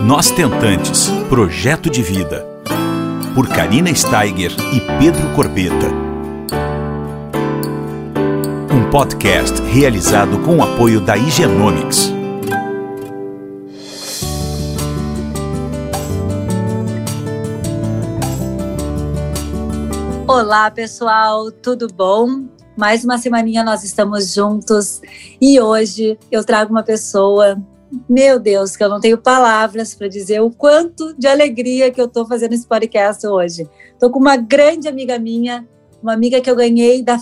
Nós Tentantes Projeto de Vida. Por Karina Steiger e Pedro Corbeta. Um podcast realizado com o apoio da Higienomics. Olá, pessoal, tudo bom? Mais uma semaninha nós estamos juntos e hoje eu trago uma pessoa meu Deus, que eu não tenho palavras para dizer o quanto de alegria que eu estou fazendo esse podcast hoje. Estou com uma grande amiga minha, uma amiga que eu ganhei da,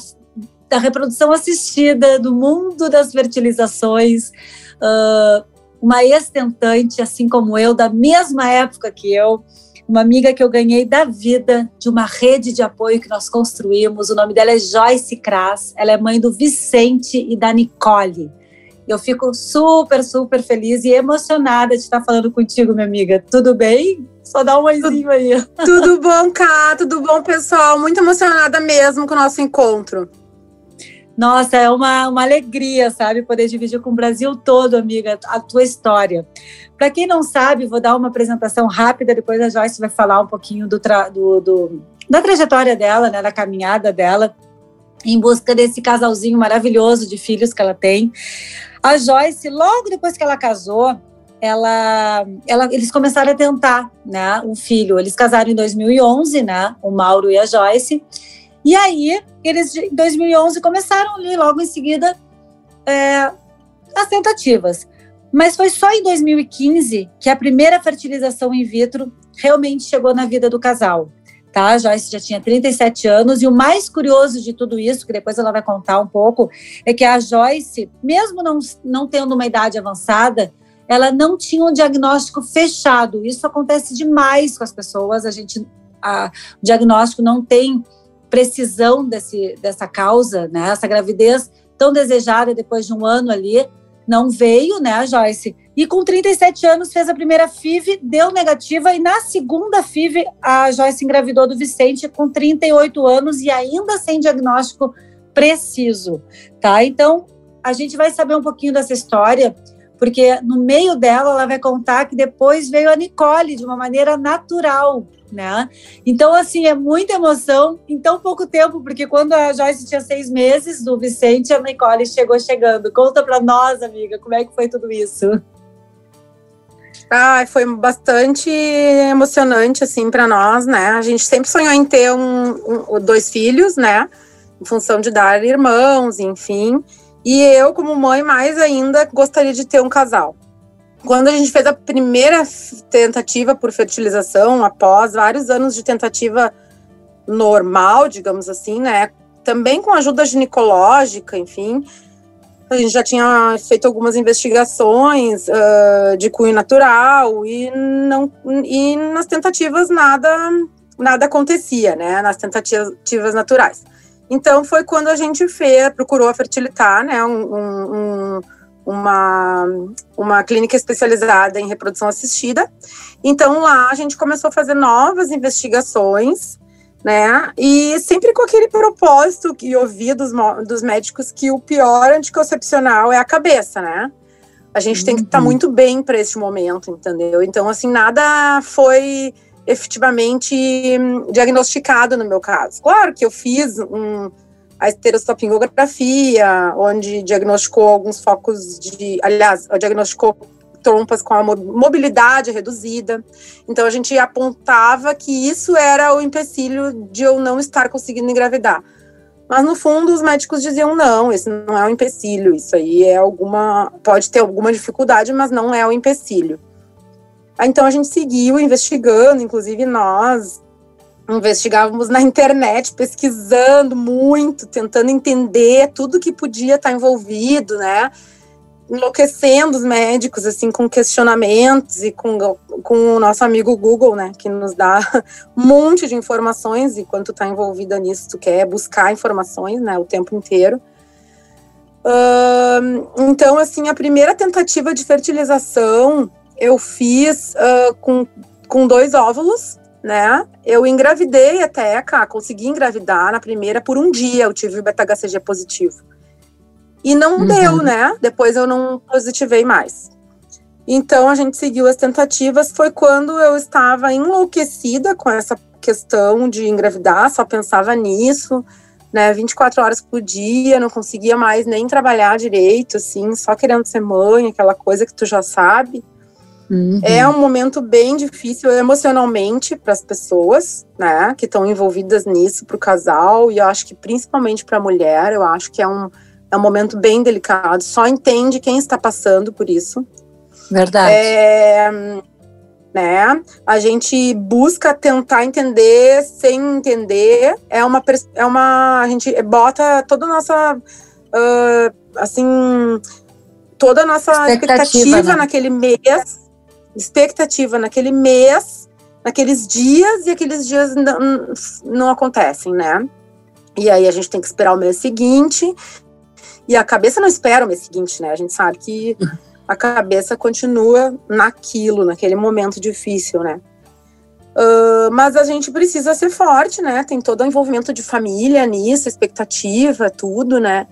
da reprodução assistida, do mundo das fertilizações, uh, uma ex-tentante, assim como eu, da mesma época que eu, uma amiga que eu ganhei da vida, de uma rede de apoio que nós construímos. O nome dela é Joyce Kras, ela é mãe do Vicente e da Nicole. Eu fico super, super feliz e emocionada de estar falando contigo, minha amiga. Tudo bem? Só dá um oizinho aí. Tudo bom, Cá? Tudo bom, pessoal? Muito emocionada mesmo com o nosso encontro. Nossa, é uma, uma alegria, sabe? Poder dividir com o Brasil todo, amiga, a tua história. Para quem não sabe, vou dar uma apresentação rápida, depois a Joyce vai falar um pouquinho do, do, do da trajetória dela, né, da caminhada dela, em busca desse casalzinho maravilhoso de filhos que ela tem. A Joyce, logo depois que ela casou, ela, ela, eles começaram a tentar, né, um filho. Eles casaram em 2011, né, o Mauro e a Joyce. E aí, eles em 2011 começaram ali, logo em seguida, é, as tentativas. Mas foi só em 2015 que a primeira fertilização in vitro realmente chegou na vida do casal tá? A Joyce já tinha 37 anos e o mais curioso de tudo isso, que depois ela vai contar um pouco, é que a Joyce, mesmo não, não tendo uma idade avançada, ela não tinha um diagnóstico fechado. Isso acontece demais com as pessoas. A gente, a, o diagnóstico não tem precisão desse, dessa causa, né? Essa gravidez tão desejada depois de um ano ali não veio, né, a Joyce? E com 37 anos fez a primeira FIV, deu negativa, e na segunda FIV a Joyce engravidou do Vicente com 38 anos e ainda sem diagnóstico preciso, tá? Então, a gente vai saber um pouquinho dessa história, porque no meio dela ela vai contar que depois veio a Nicole de uma maneira natural, né? Então, assim, é muita emoção em tão pouco tempo, porque quando a Joyce tinha seis meses do Vicente, a Nicole chegou chegando. Conta para nós, amiga, como é que foi tudo isso? Ah, foi bastante emocionante, assim, para nós, né? A gente sempre sonhou em ter um, um, dois filhos, né? Em função de dar irmãos, enfim. E eu, como mãe, mais ainda gostaria de ter um casal. Quando a gente fez a primeira tentativa por fertilização, após vários anos de tentativa normal, digamos assim, né? Também com ajuda ginecológica, enfim, a gente já tinha feito algumas investigações uh, de cunho natural e não e nas tentativas nada nada acontecia, né? Nas tentativas naturais. Então foi quando a gente fez, procurou a Fertilitar, né? Um, um, uma, uma clínica especializada em reprodução assistida. Então lá a gente começou a fazer novas investigações né? E sempre com aquele propósito que ouvia dos, dos médicos que o pior anticoncepcional é a cabeça, né? A gente uhum. tem que estar tá muito bem para esse momento, entendeu? Então, assim, nada foi efetivamente diagnosticado no meu caso. Claro que eu fiz um, a esteroscopingografia, onde diagnosticou alguns focos de. Aliás, diagnosticou trompas com a mobilidade reduzida. Então a gente apontava que isso era o empecilho de eu não estar conseguindo engravidar. Mas no fundo os médicos diziam não, isso não é um empecilho, isso aí é alguma pode ter alguma dificuldade, mas não é o um empecilho. Então a gente seguiu investigando, inclusive nós investigávamos na internet, pesquisando muito, tentando entender tudo que podia estar envolvido, né? enlouquecendo os médicos, assim, com questionamentos e com, com o nosso amigo Google, né, que nos dá um monte de informações e quando tá envolvida nisso, tu quer buscar informações, né, o tempo inteiro. Então, assim, a primeira tentativa de fertilização eu fiz uh, com, com dois óvulos, né, eu engravidei até, cá, consegui engravidar na primeira por um dia, eu tive o beta-HCG positivo. E não uhum. deu, né? Depois eu não positivei mais. Então a gente seguiu as tentativas. Foi quando eu estava enlouquecida com essa questão de engravidar, só pensava nisso, né? 24 horas por dia, não conseguia mais nem trabalhar direito, assim, só querendo ser mãe, aquela coisa que tu já sabe. Uhum. É um momento bem difícil emocionalmente para as pessoas, né, que estão envolvidas nisso, para o casal, e eu acho que principalmente para a mulher, eu acho que é um, é um momento bem delicado. Só entende quem está passando por isso. Verdade. É, né? A gente busca tentar entender sem entender. É uma, é uma a gente bota toda a nossa uh, assim toda a nossa expectativa, expectativa né? naquele mês expectativa naquele mês, naqueles dias, e aqueles dias não, não acontecem, né? E aí a gente tem que esperar o mês seguinte, e a cabeça não espera o mês seguinte, né? A gente sabe que a cabeça continua naquilo, naquele momento difícil, né? Uh, mas a gente precisa ser forte, né? Tem todo o envolvimento de família nisso, expectativa, tudo, né?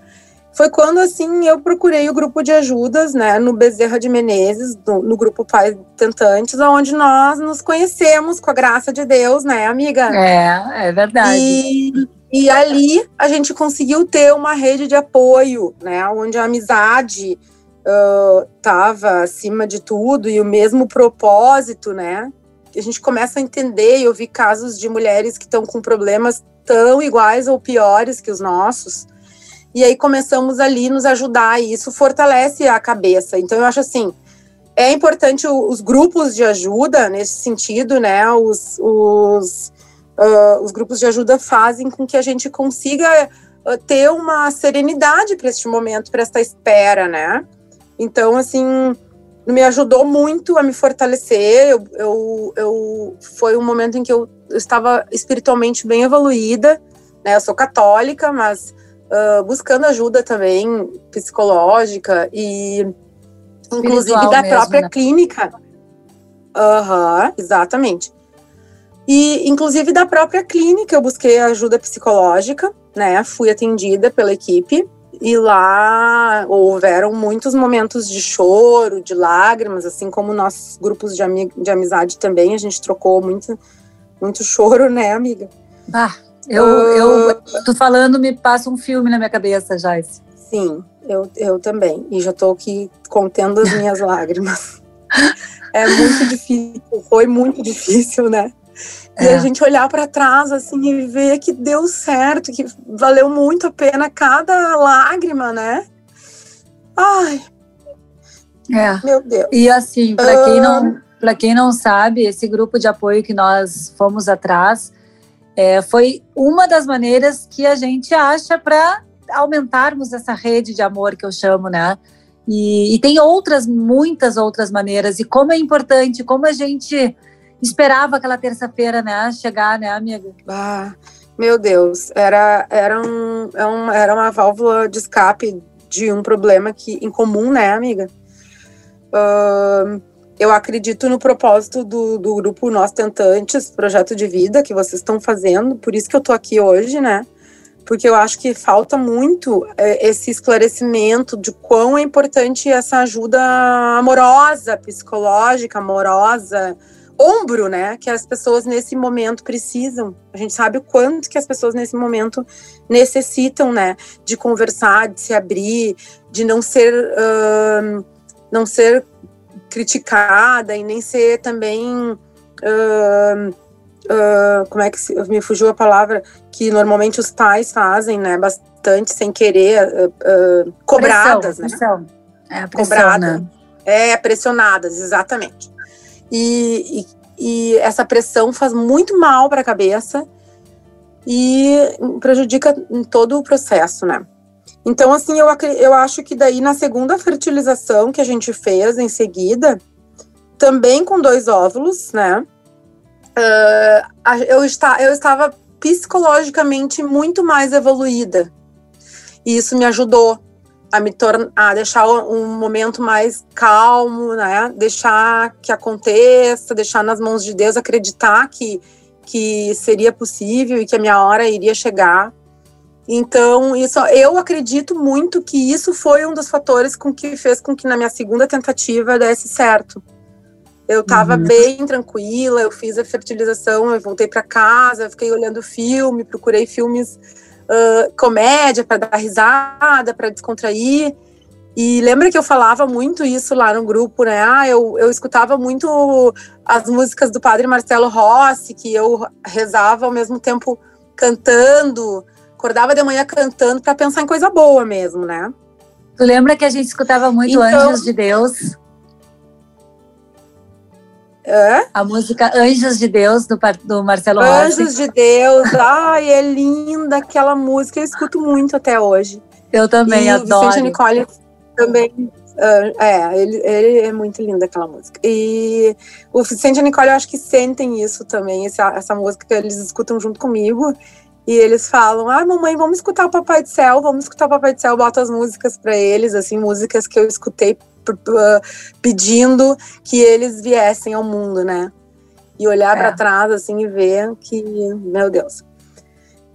Foi quando assim eu procurei o grupo de ajudas, né, no Bezerra de Menezes, no, no grupo Pais Tentantes, onde nós nos conhecemos com a graça de Deus, né, amiga? É, é verdade. E, e ali a gente conseguiu ter uma rede de apoio, né, onde a amizade estava uh, acima de tudo e o mesmo propósito, né? A gente começa a entender e ouvir casos de mulheres que estão com problemas tão iguais ou piores que os nossos e aí começamos ali nos ajudar, e isso fortalece a cabeça. Então, eu acho assim, é importante os grupos de ajuda nesse sentido, né? Os, os, uh, os grupos de ajuda fazem com que a gente consiga uh, ter uma serenidade para este momento, para esta espera, né? Então, assim, me ajudou muito a me fortalecer. Eu, eu, eu, foi um momento em que eu, eu estava espiritualmente bem evoluída, né? Eu sou católica, mas uh, buscando ajuda também psicológica e inclusive da mesmo, própria né? clínica. Aham, uhum, exatamente. E inclusive da própria clínica eu busquei ajuda psicológica, né? Fui atendida pela equipe e lá houveram muitos momentos de choro, de lágrimas, assim como nossos grupos de, ami de amizade também, a gente trocou muito, muito choro, né, amiga? Ah, eu, eu ah. tô falando, me passa um filme na minha cabeça, Joyce. Sim, eu, eu também. E já tô aqui contendo as minhas lágrimas. É muito difícil, foi muito difícil, né? E é. a gente olhar para trás assim e ver que deu certo, que valeu muito a pena cada lágrima, né? Ai. É. Meu Deus. E assim, para quem não, ah. para quem não sabe, esse grupo de apoio que nós fomos atrás, é, foi uma das maneiras que a gente acha para aumentarmos essa rede de amor que eu chamo, né? E, e, tem outras, muitas outras maneiras. E como é importante, como a gente esperava aquela terça-feira, né? Chegar, né, amiga? Ah, meu Deus, era, era, um, é era uma válvula de escape de um problema que, em comum, né, amiga? Uh, eu acredito no propósito do, do grupo Nós Tentantes, projeto de vida que vocês estão fazendo, por isso que eu tô aqui hoje, né? Porque eu acho que falta muito é, esse esclarecimento de quão é importante essa ajuda amorosa, psicológica, amorosa, ombro, né? Que as pessoas nesse momento precisam. A gente sabe o quanto que as pessoas nesse momento necessitam, né? De conversar, de se abrir, de não ser. Uh, não ser criticada e nem ser também. Uh, uh, como é que se, me fugiu a palavra? Que normalmente os pais fazem, né? Bastante sem querer, uh, cobradas, pressão, né? Pressão. É, pressão, né? É, pressionadas, exatamente. E, e, e essa pressão faz muito mal para a cabeça e prejudica em todo o processo, né? Então, assim, eu, eu acho que daí na segunda fertilização que a gente fez em seguida, também com dois óvulos, né? Uh, eu, está, eu estava psicologicamente muito mais evoluída. E isso me ajudou a me tornar, a deixar um momento mais calmo, né? Deixar que aconteça, deixar nas mãos de Deus, acreditar que, que seria possível e que a minha hora iria chegar. Então, isso, eu acredito muito que isso foi um dos fatores com que fez com que na minha segunda tentativa desse certo. Eu estava uhum. bem tranquila, eu fiz a fertilização, eu voltei para casa, fiquei olhando filme, procurei filmes uh, comédia para dar risada, para descontrair. E lembra que eu falava muito isso lá no grupo, né? Ah, eu, eu escutava muito as músicas do padre Marcelo Rossi, que eu rezava ao mesmo tempo cantando, acordava de manhã cantando para pensar em coisa boa mesmo, né? Tu lembra que a gente escutava muito então, Anjos de Deus? É? A música Anjos de Deus, do, do Marcelo Rossi. Anjos de Deus, ai, é linda aquela música, eu escuto muito até hoje. Eu também e adoro. Vicente Nicole também. Uh, é, ele, ele, é muito lindo aquela música. E o Vicente e a Nicole, eu acho que sentem isso também, essa, essa música que eles escutam junto comigo. E eles falam: Ah, mamãe, vamos escutar o Papai do Céu, vamos escutar o Papai do Céu. Bota as músicas para eles, assim, músicas que eu escutei pedindo que eles viessem ao mundo, né? E olhar é. para trás, assim, e ver que, meu Deus.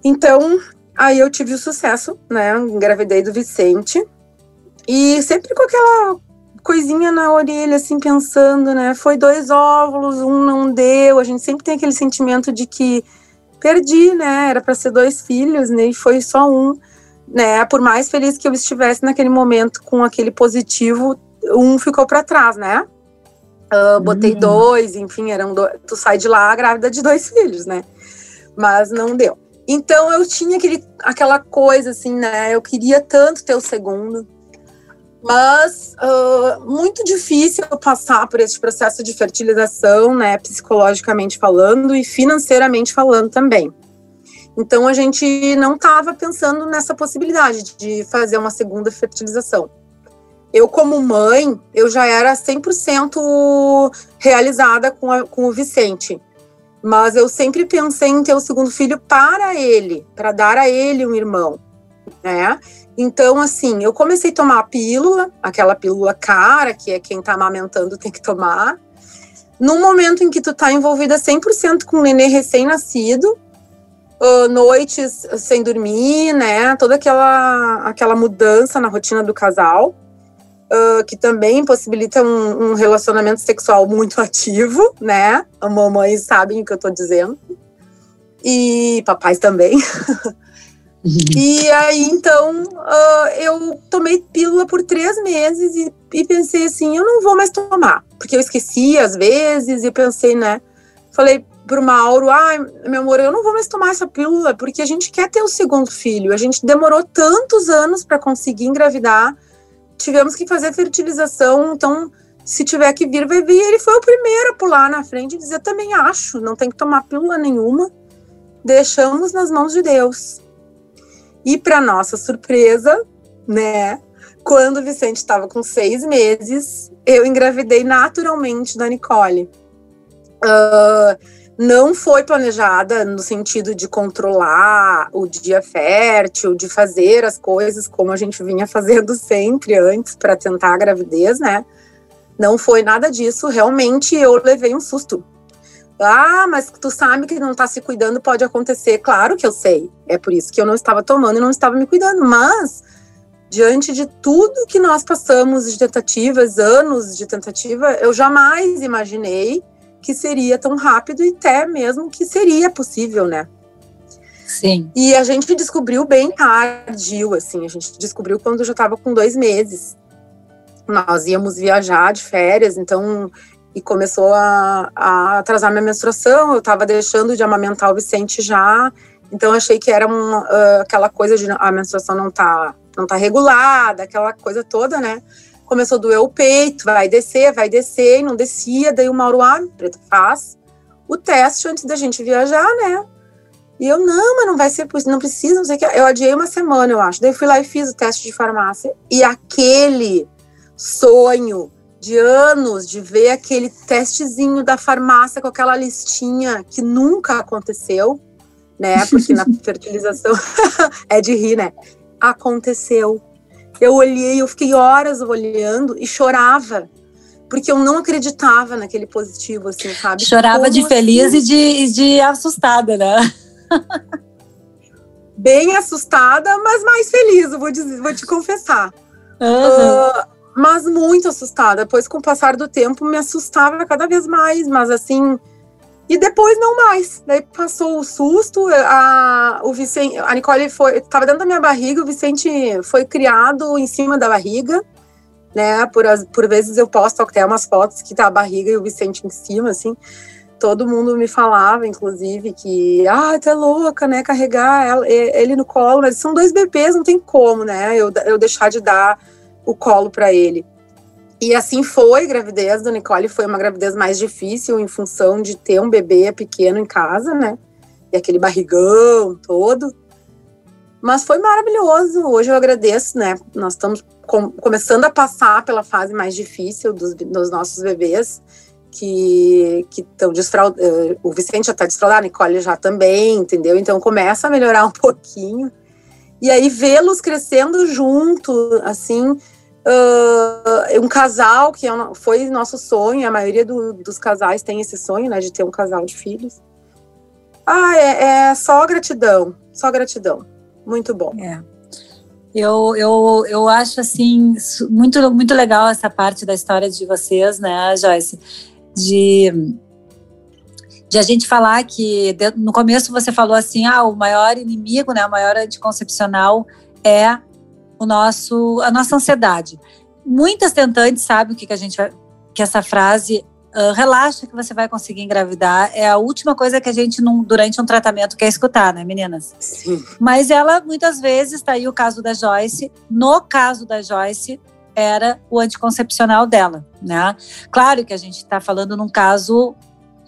Então, aí eu tive o sucesso, né? Engravidei do Vicente. E sempre com aquela coisinha na orelha, assim, pensando, né? Foi dois óvulos, um não deu. A gente sempre tem aquele sentimento de que perdi, né? Era para ser dois filhos, né? E foi só um, né? Por mais feliz que eu estivesse naquele momento com aquele positivo, um ficou para trás, né? Uh, botei uhum. dois, enfim, eram dois, tu sai de lá grávida de dois filhos, né? Mas não deu. Então eu tinha aquele, aquela coisa assim, né? Eu queria tanto ter o segundo, mas uh, muito difícil passar por esse processo de fertilização, né, psicologicamente falando e financeiramente falando também. Então a gente não estava pensando nessa possibilidade de fazer uma segunda fertilização. Eu, como mãe, eu já era 100% realizada com, a, com o Vicente. Mas eu sempre pensei em ter o segundo filho para ele, para dar a ele um irmão, né? Então, assim, eu comecei a tomar a pílula, aquela pílula cara, que é quem tá amamentando tem que tomar. No momento em que tu tá envolvida 100% com o nenê recém-nascido, uh, noites sem dormir, né? Toda aquela, aquela mudança na rotina do casal, uh, que também possibilita um, um, relacionamento sexual muito ativo, né? As mamães sabem o que eu tô dizendo. E papais também. E aí, então, uh, eu tomei pílula por três meses e, e, pensei assim, eu não vou mais tomar. Porque eu esqueci às vezes e pensei, né? Falei pro Mauro, ai, ah, meu amor, eu não vou mais tomar essa pílula porque a gente quer ter o segundo filho. A gente demorou tantos anos para conseguir engravidar. Tivemos que fazer fertilização, então se tiver que vir, vai vir. Ele foi o primeiro a pular na frente e dizer, também acho, não tem que tomar pílula nenhuma. Deixamos nas mãos de Deus. E para nossa surpresa, né? Quando o Vicente estava com seis meses, eu engravidei naturalmente da Nicole. Uh, não foi planejada no sentido de controlar o dia fértil, de fazer as coisas como a gente vinha fazendo sempre antes para tentar a gravidez, né? Não foi nada disso. Realmente eu levei um susto. Ah, mas tu sabe que não tá se cuidando, pode acontecer. Claro que eu sei. É por isso que eu não estava tomando e não estava me cuidando. Mas, diante de tudo que nós passamos de tentativas, anos de tentativa, eu jamais imaginei que seria tão rápido e até mesmo que seria possível, né? Sim. E a gente descobriu bem tardio, assim. A gente descobriu quando eu já estava com dois meses. Nós íamos viajar de férias, então e começou a, a atrasar minha menstruação. Eu estava deixando de amamentar o Vicente já, então achei que era uma, uh, aquela coisa de a menstruação não tá, não tá regulada, aquela coisa toda, né? Começou a doer o peito, vai descer, vai descer, e não descia. Daí o Mauro, ah, preto, faz o teste antes da gente viajar, né? E eu, não, mas não vai ser não precisa, não sei o que. Eu adiei uma semana, eu acho. Daí fui lá e fiz o teste de farmácia. E aquele sonho de anos de ver aquele testezinho da farmácia com aquela listinha que nunca aconteceu, né? Porque na fertilização é de rir, né? Aconteceu. Eu olhei, eu fiquei horas olhando e chorava. Porque eu não acreditava naquele positivo, assim, sabe? Chorava Como de feliz assim? e de, de assustada, né? bem assustada, mas mais feliz, vou, dizer, vou te confessar. Uhum. Uh, mas muito assustada. Depois, com o passar do tempo, me assustava cada vez mais, mas assim. E depois não mais. Daí passou o susto, a, o Vicente, a Nicole foi, estava dentro da minha barriga, o Vicente foi criado em cima da barriga, né? Por, por vezes eu posto até umas fotos que tá a barriga e o Vicente em cima, assim todo mundo me falava, inclusive, que, ah, é louca, né, carregar ela, ele no colo, mas são dois bebês, não tem como, né, eu, eu deixar de dar o colo para ele. E assim foi, gravidez do Nicole foi uma gravidez mais difícil em função de ter um bebê pequeno em casa, né, e aquele barrigão todo. Mas foi maravilhoso, hoje eu agradeço, né, nós estamos com, começando a passar pela fase mais difícil dos, dos nossos bebês, que estão desfraudando. Eh, o Vicente já está desfraudado, a Nicole já também, entendeu? Então começa a melhorar um pouquinho. E aí vê-los crescendo junto, assim, uh, um casal que é foi nosso sonho, a maioria do, dos casais tem esse sonho, né, de ter um casal de filhos. Ah, é, é só gratidão, só gratidão. Muito bom. É. Eu, eu, eu acho assim muito, muito legal essa parte da história de vocês, né, Joyce? de de a gente falar que no começo você falou assim, ah, o maior inimigo, né, o maior anticoncepcional é o nosso a nossa ansiedade. Muitas tentantes sabem o que, que a gente que essa frase uh, relaxa que você vai conseguir engravidar é a última coisa que a gente durante um tratamento quer escutar, né, meninas? Sim. Mas ela muitas vezes está aí o caso da Joyce. No caso da Joyce, era o anticoncepcional dela, né? Claro que a gente está falando num caso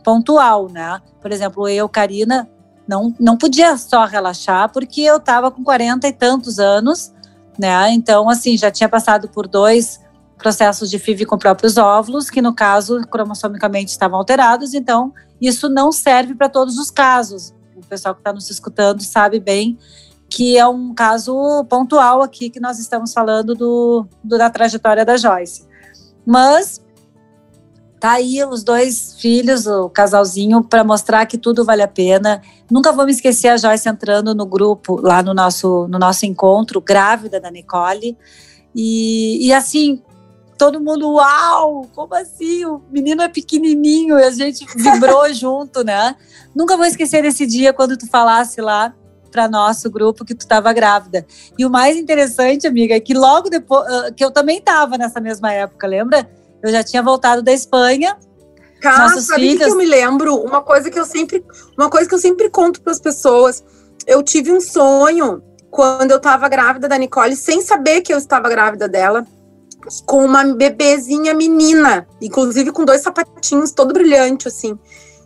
pontual, né? Por exemplo, eu, Karina, não, não podia só relaxar porque eu estava com 40 e tantos anos, né? Então, assim, já tinha passado por dois processos de FIV com próprios óvulos, que no caso, cromossomicamente estavam alterados, então isso não serve para todos os casos. O pessoal que está nos escutando sabe bem que é um caso pontual aqui que nós estamos falando do, do da trajetória da Joyce. Mas tá aí os dois filhos, o casalzinho, para mostrar que tudo vale a pena. Nunca vou me esquecer a Joyce entrando no grupo, lá no nosso, no nosso encontro, grávida da Nicole. E, e assim, todo mundo, uau, como assim? O menino é pequenininho e a gente vibrou junto, né? Nunca vou esquecer desse dia quando tu falasse lá para nosso grupo que tu estava grávida. E o mais interessante, amiga, é que logo depois, que eu também estava nessa mesma época, lembra? Eu já tinha voltado da Espanha. Cara, nossos sabe filhos... que eu me lembro? Uma coisa que eu sempre, uma coisa que eu sempre conto para as pessoas. Eu tive um sonho quando eu estava grávida da Nicole, sem saber que eu estava grávida dela, com uma bebezinha menina, inclusive com dois sapatinhos, todo brilhante assim.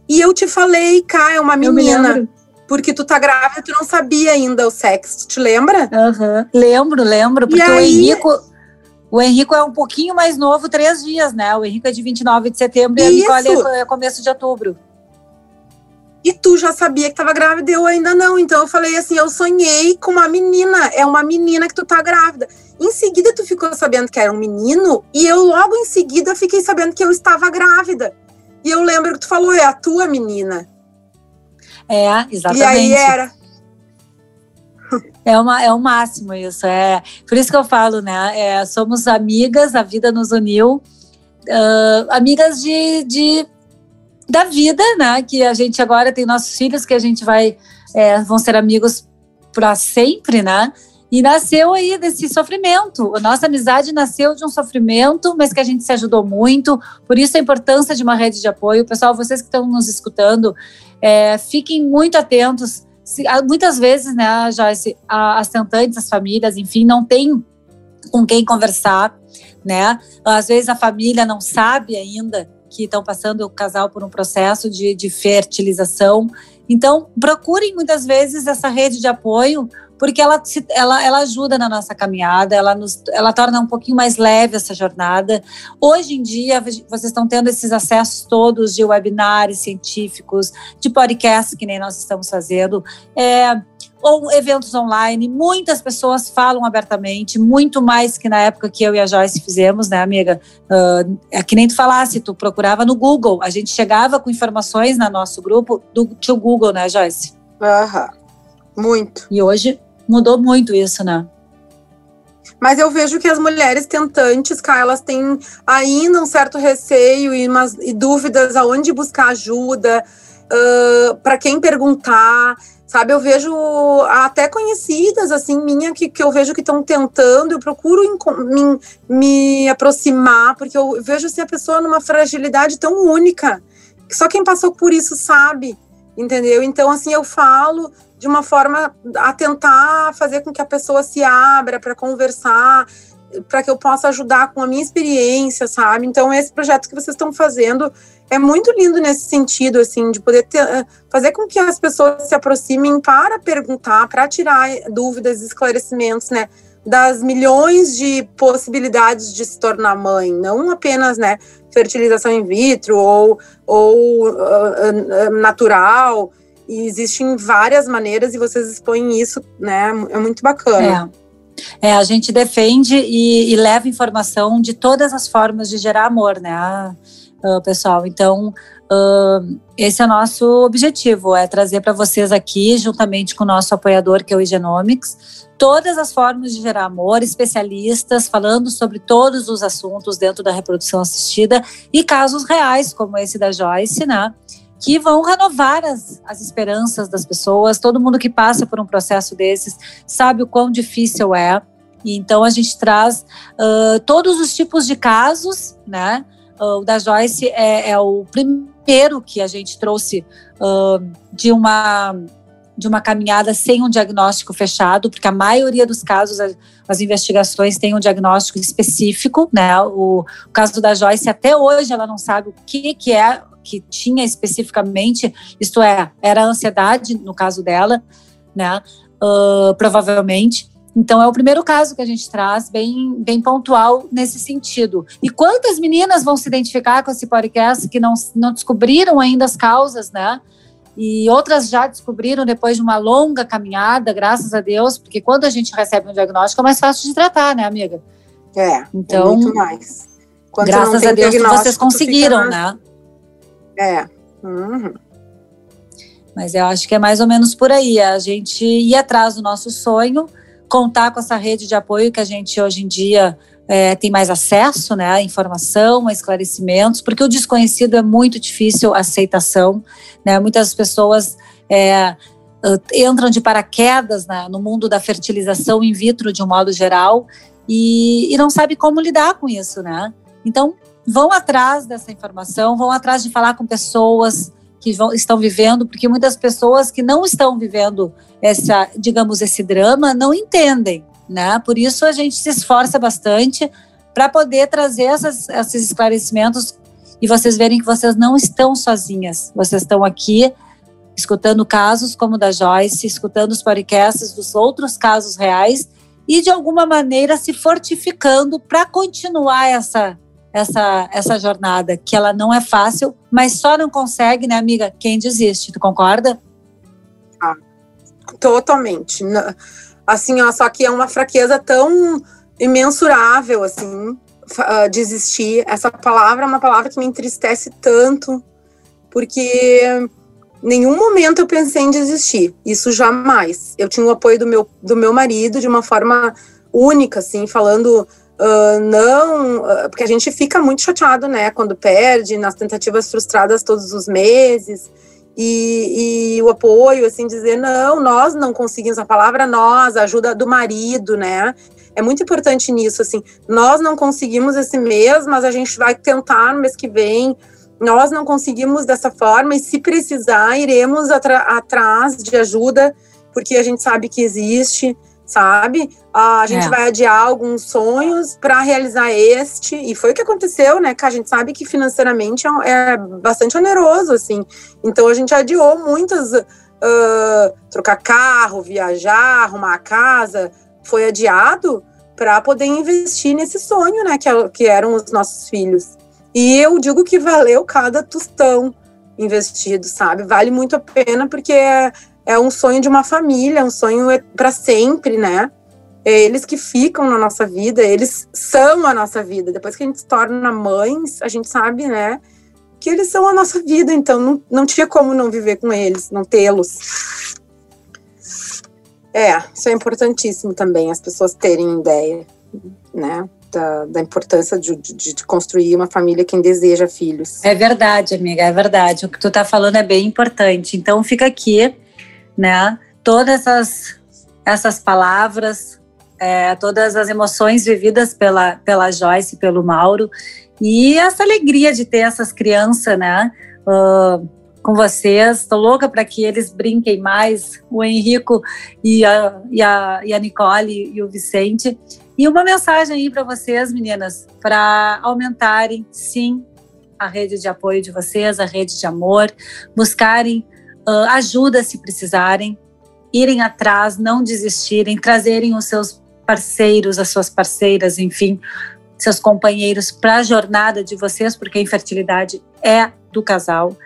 E eu te falei, cá, é uma menina porque tu tá grávida, tu não sabia ainda o sexo, tu te lembra? Uhum. Lembro, lembro, porque o Henrico. O Henrico é um pouquinho mais novo, três dias, né? O Henrico é de 29 de setembro Isso. e a Nicole é começo de outubro. E tu já sabia que tava grávida, eu ainda não. Então eu falei assim: eu sonhei com uma menina, é uma menina que tu tá grávida. Em seguida, tu ficou sabendo que era um menino, e eu logo em seguida fiquei sabendo que eu estava grávida. E eu lembro que tu falou: é a tua menina. É, exatamente. E aí era. É, uma, é o máximo isso. É, por isso que eu falo, né? É, somos amigas, a vida nos uniu. Uh, amigas de, de, da vida, né? Que a gente agora tem nossos filhos que a gente vai é, vão ser amigos para sempre, né? E nasceu aí desse sofrimento. A nossa amizade nasceu de um sofrimento, mas que a gente se ajudou muito. Por isso a importância de uma rede de apoio. Pessoal, vocês que estão nos escutando, é, fiquem muito atentos. Se, muitas vezes, né, Joyce, as tentantes, as famílias, enfim, não têm com quem conversar, né? Às vezes a família não sabe ainda que estão passando o casal por um processo de, de fertilização. Então, procurem muitas vezes essa rede de apoio porque ela, ela, ela ajuda na nossa caminhada, ela, nos, ela torna um pouquinho mais leve essa jornada. Hoje em dia, vocês estão tendo esses acessos todos de webinars científicos, de podcasts, que nem nós estamos fazendo, é, ou eventos online. Muitas pessoas falam abertamente, muito mais que na época que eu e a Joyce fizemos, né, amiga? Uh, é que nem tu falasse, tu procurava no Google, a gente chegava com informações no nosso grupo do, do Google, né, Joyce? Aham. Muito. E hoje mudou muito isso, né? Mas eu vejo que as mulheres tentantes, cara, elas têm ainda um certo receio e, umas, e dúvidas aonde buscar ajuda, uh, para quem perguntar, sabe? Eu vejo até conhecidas, assim, minha, que, que eu vejo que estão tentando, eu procuro me, me aproximar, porque eu vejo assim, a pessoa numa fragilidade tão única, que só quem passou por isso sabe, entendeu? Então, assim, eu falo de uma forma a tentar fazer com que a pessoa se abra para conversar, para que eu possa ajudar com a minha experiência, sabe? Então, esse projeto que vocês estão fazendo é muito lindo nesse sentido, assim, de poder ter, eh, fazer com que as pessoas se aproximem para perguntar, para tirar dúvidas, esclarecimentos, né? Das milhões de possibilidades de se tornar mãe, não apenas, né? Fertilização in vitro ou, ou uh, natural, e existem várias maneiras e vocês expõem isso, né? É muito bacana. É. é a gente defende e, e, leva informação de todas as formas de gerar amor, né, uh, pessoal? Então, uh, esse é o nosso objetivo, é trazer para vocês aqui, juntamente com o nosso apoiador, que é o Igenomics, todas as formas de gerar amor, especialistas falando sobre todos os assuntos dentro da reprodução assistida e casos reais, como esse da Joyce, né? Que vão renovar as, as esperanças das pessoas. Todo mundo que passa por um processo desses sabe o quão difícil é. E então a gente traz uh, todos os tipos de casos, né? Uh, o da Joyce é, é, o primeiro que a gente trouxe uh, de uma de uma caminhada sem um diagnóstico fechado, porque a maioria dos casos, as, investigações têm um diagnóstico específico, né? O, o, caso da Joyce, até hoje, ela não sabe o que, que é que tinha especificamente, isto é, era ansiedade no caso dela, né? Uh, provavelmente. Então é o primeiro caso que a gente traz, bem, bem pontual nesse sentido. E quantas meninas vão se identificar com esse podcast que não, não descobriram ainda as causas, né? E outras já descobriram depois de uma longa caminhada, graças a Deus, porque quando a gente recebe um diagnóstico é mais fácil de tratar, né, amiga? É, então, é muito mais. Quando graças a Deus vocês conseguiram, né? É. Uhum. Mas eu acho que é mais ou menos por aí. A gente ir atrás do nosso sonho, contar com essa rede de apoio que a gente hoje em dia é, tem mais acesso né, à informação, a esclarecimentos, porque o desconhecido é muito difícil a aceitação. Né? Muitas pessoas é, entram de paraquedas né, no mundo da fertilização in vitro de um modo geral e, e não sabe como lidar com isso, né? Então, vão atrás dessa informação, vão atrás de falar com pessoas que vão, estão vivendo, porque muitas pessoas que não estão vivendo essa, digamos, esse drama não entendem, né? Por isso a gente se esforça bastante para poder trazer essas, esses esclarecimentos e vocês verem que vocês não estão sozinhas, vocês estão aqui escutando casos como o da Joyce, escutando os podcasts dos outros casos reais e de alguma maneira se fortificando para continuar essa essa, essa jornada, que ela não é fácil, mas só não consegue, né, amiga, quem desiste. Tu concorda? Ah, totalmente. Assim, ó, só que é uma fraqueza tão imensurável, assim, ah, desistir. Essa palavra é uma palavra que me entristece tanto, porque nenhum momento eu pensei em desistir. Isso jamais. Eu tinha o apoio do meu, do meu marido de uma forma única, assim, falando Uh, não, uh, porque a gente fica muito chateado, né, quando perde, nas tentativas frustradas todos os meses, e, e, o apoio, assim, dizer, não, nós não conseguimos, a palavra nós, a ajuda do marido, né, é muito importante nisso, assim, nós não conseguimos esse mês, mas a gente vai tentar no mês que vem, nós não conseguimos dessa forma, e se precisar, iremos atrás de ajuda, porque a gente sabe que existe, sabe? A gente é. vai adiar alguns sonhos para realizar este, e foi o que aconteceu, né? Que a gente sabe que financeiramente é, é bastante oneroso, assim. Então a gente adiou muitas. Uh, trocar carro, viajar, arrumar a casa, foi adiado para poder investir nesse sonho, né? Que, que eram os nossos filhos. E eu digo que valeu cada tostão investido, sabe? Vale muito a pena porque é, um sonho de uma família, um sonho para sempre, né? É eles que ficam na nossa vida, eles são a nossa vida. Depois que a gente se torna mães, a gente sabe, né? Que eles são a nossa vida, então não, não tinha como não viver com eles, não tê-los. É, isso é importantíssimo também, as pessoas terem ideia, né? Da, da importância de, de, de, construir uma família quem deseja filhos. É verdade, amiga, é verdade. O que tu tá falando é bem importante. Então fica aqui, né? Todas essas, essas palavras, é, todas as emoções vividas pela, pela Joyce, pelo Mauro, e essa alegria de ter essas crianças, né? Uh, com vocês. Estou louca para que eles brinquem mais, o Henrico e a, e a, e a Nicole e o Vicente. E uma mensagem aí para vocês, meninas, para aumentarem, sim, a rede de apoio de vocês, a rede de amor, buscarem uh, ajuda se precisarem, irem atrás, não desistirem, trazerem os seus parceiros, as suas parceiras, enfim, seus companheiros para a jornada de vocês, porque a infertilidade é do casal.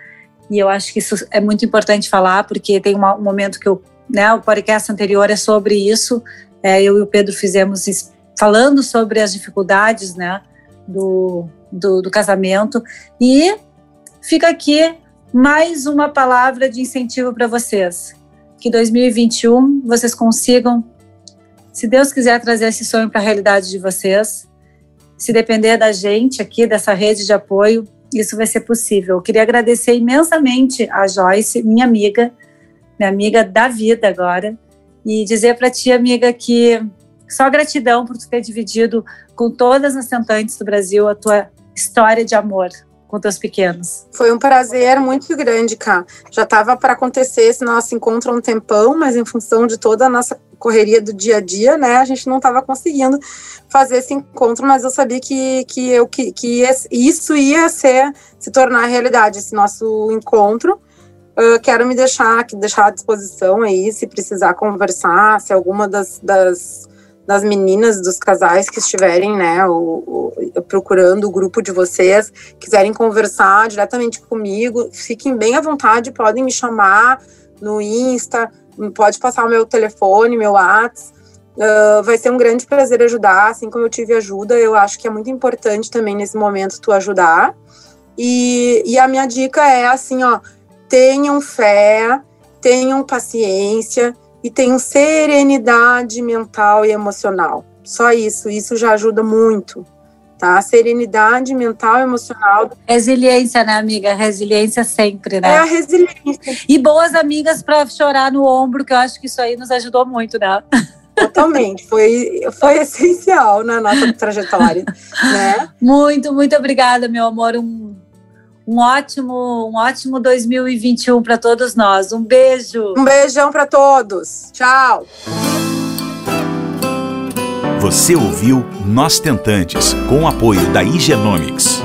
E eu acho que isso é muito importante falar, porque tem uma, um momento que eu, né, o podcast anterior é sobre isso. É, eu e o Pedro fizemos falando sobre as dificuldades, né, do, do, do casamento. E fica aqui mais uma palavra de incentivo para vocês. Que 2021 vocês consigam, se Deus quiser trazer esse sonho para a realidade de vocês, se depender da gente aqui, dessa rede de apoio, isso vai ser possível. Eu queria agradecer imensamente a Joyce, minha amiga, minha amiga da vida agora, e dizer para ti, amiga, que só gratidão por tu ter dividido com todas as tentantes do Brasil a tua história de amor com teus pequenos. Foi um prazer muito grande, Cá. Já estava para acontecer esse nosso encontro há um tempão, mas em função de toda a nossa correria do dia a dia, né, a gente não estava conseguindo fazer esse encontro, mas eu sabia que, que, eu, que, que isso ia ser, se tornar realidade, esse nosso encontro. Uh, quero me deixar, deixar à disposição aí, se precisar conversar, se alguma das, das das meninas dos casais que estiverem, né, o, o, procurando o grupo de vocês, quiserem conversar diretamente comigo, fiquem bem à vontade, podem me chamar no Insta, pode passar o meu telefone, meu WhatsApp. Uh, vai ser um grande prazer ajudar, assim como eu tive ajuda, eu acho que é muito importante também nesse momento tu ajudar. E, e a minha dica é assim, ó, tenham fé, tenham paciência, e tenham serenidade mental e emocional. Só isso, isso já ajuda muito. Tá? Serenidade mental e emocional. Resiliência, né, amiga? Resiliência sempre, né? É a resiliência. E boas amigas para chorar no ombro, que eu acho que isso aí nos ajudou muito, né? Totalmente, foi, foi essencial na nossa trajetória, né? Muito, muito obrigada, meu amor. Um um ótimo, um ótimo 2021 para todos nós. Um beijo. Um beijão para todos. Tchau. Você ouviu Nós Tentantes, com o apoio da Igenomics.